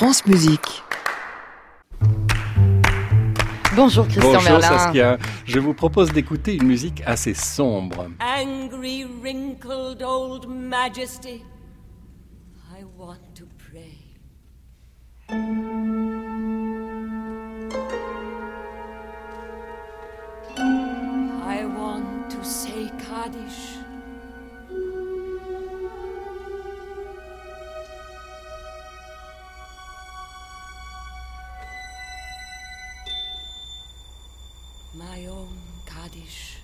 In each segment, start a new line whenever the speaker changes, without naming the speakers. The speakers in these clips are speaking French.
France Musique.
Bonjour Christian
Bonjour
Merlin.
Saskia, je vous propose d'écouter une musique assez sombre.
Angry, wrinkled old majesty, I want to pray. I want to say Kaddish. My own Kaddish.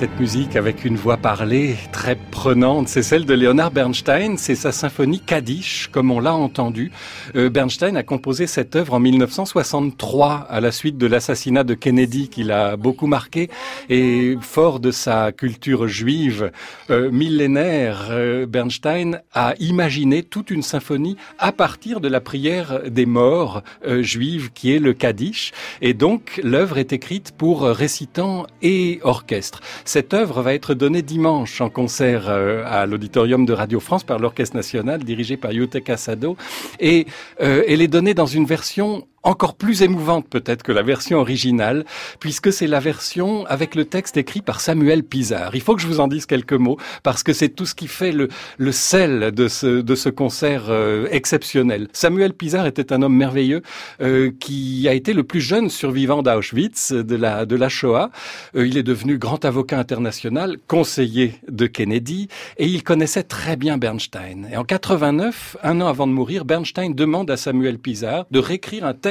Cette musique avec une voix parlée très prenante, c'est celle de Leonard Bernstein, c'est sa symphonie Kaddish, comme on l'a entendu. Euh, Bernstein a composé cette œuvre en 1963 à la suite de l'assassinat de Kennedy qui l'a beaucoup marqué et fort de sa culture juive euh, millénaire, euh, Bernstein a imaginé toute une symphonie à partir de la prière des morts juives qui est le Kaddish et donc l'œuvre est écrite pour récitant et orchestre. Cette œuvre va être donnée dimanche en concert euh, à l'auditorium de Radio France par l'Orchestre National dirigé par Yote Casado. Et euh, elle est donnée dans une version encore plus émouvante peut-être que la version originale, puisque c'est la version avec le texte écrit par Samuel Pizarre. Il faut que je vous en dise quelques mots, parce que c'est tout ce qui fait le, le sel de ce, de ce concert euh, exceptionnel. Samuel Pizarre était un homme merveilleux euh, qui a été le plus jeune survivant d'Auschwitz, de la, de la Shoah. Euh, il est devenu grand avocat international, conseiller de Kennedy, et il connaissait très bien Bernstein. Et en 89, un an avant de mourir, Bernstein demande à Samuel Pizarre de réécrire un texte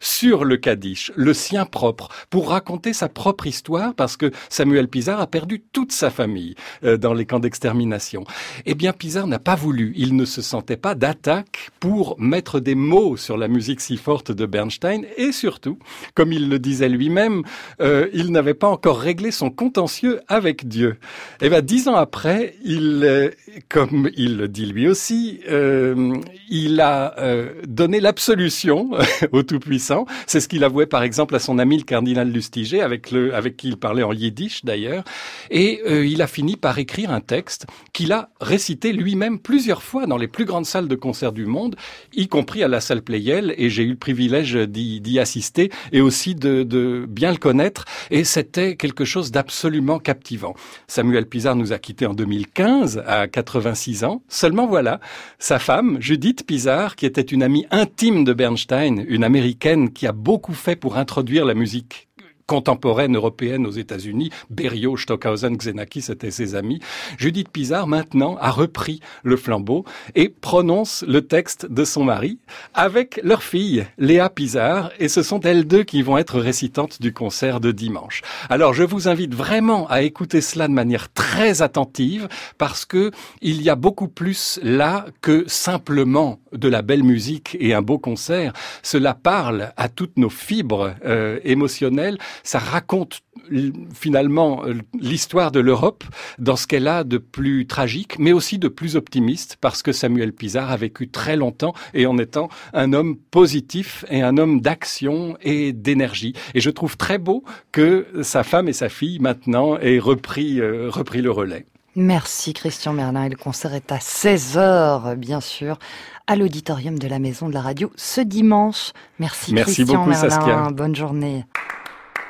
sur le Kaddish, le sien propre, pour raconter sa propre histoire, parce que Samuel Pizarre a perdu toute sa famille euh, dans les camps d'extermination. Eh bien, Pizarre n'a pas voulu. Il ne se sentait pas d'attaque pour mettre des mots sur la musique si forte de Bernstein, et surtout, comme il le disait lui-même, euh, il n'avait pas encore réglé son contentieux avec Dieu. Eh bien, dix ans après, il, euh, comme il le dit lui aussi, il a euh, donné l'absolution au Tout-Puissant. C'est ce qu'il avouait par exemple à son ami le cardinal Lustiger, avec, le, avec qui il parlait en yiddish d'ailleurs. Et euh, il a fini par écrire un texte qu'il a récité lui-même plusieurs fois dans les plus grandes salles de concert du monde, y compris à la salle Pleyel, et j'ai eu le privilège d'y assister et aussi de, de bien le connaître. Et c'était quelque chose d'absolument captivant. Samuel Pizarre nous a quittés en 2015 à 86 ans. Seulement voilà, sa femme, Judith Pizarre, qui était une amie intime de Bernstein, une américaine qui a beaucoup fait pour introduire la musique contemporaine européenne aux États-Unis, Berio, Stockhausen, Xenakis étaient ses amis. Judith Pizarre, maintenant, a repris le flambeau et prononce le texte de son mari avec leur fille, Léa Pizarre, et ce sont elles deux qui vont être récitantes du concert de dimanche. Alors, je vous invite vraiment à écouter cela de manière très attentive parce que il y a beaucoup plus là que simplement de la belle musique et un beau concert. Cela parle à toutes nos fibres euh, émotionnelles. Ça raconte finalement euh, l'histoire de l'Europe dans ce qu'elle a de plus tragique, mais aussi de plus optimiste, parce que Samuel Pizarre a vécu très longtemps et en étant un homme positif et un homme d'action et d'énergie. Et je trouve très beau que sa femme et sa fille maintenant aient repris, euh, repris le relais.
Merci Christian Merlin. Et le concert est à 16h, bien sûr, à l'auditorium de la Maison de la Radio ce dimanche. Merci,
Merci
Christian
beaucoup,
Merlin.
Saskia.
Bonne journée.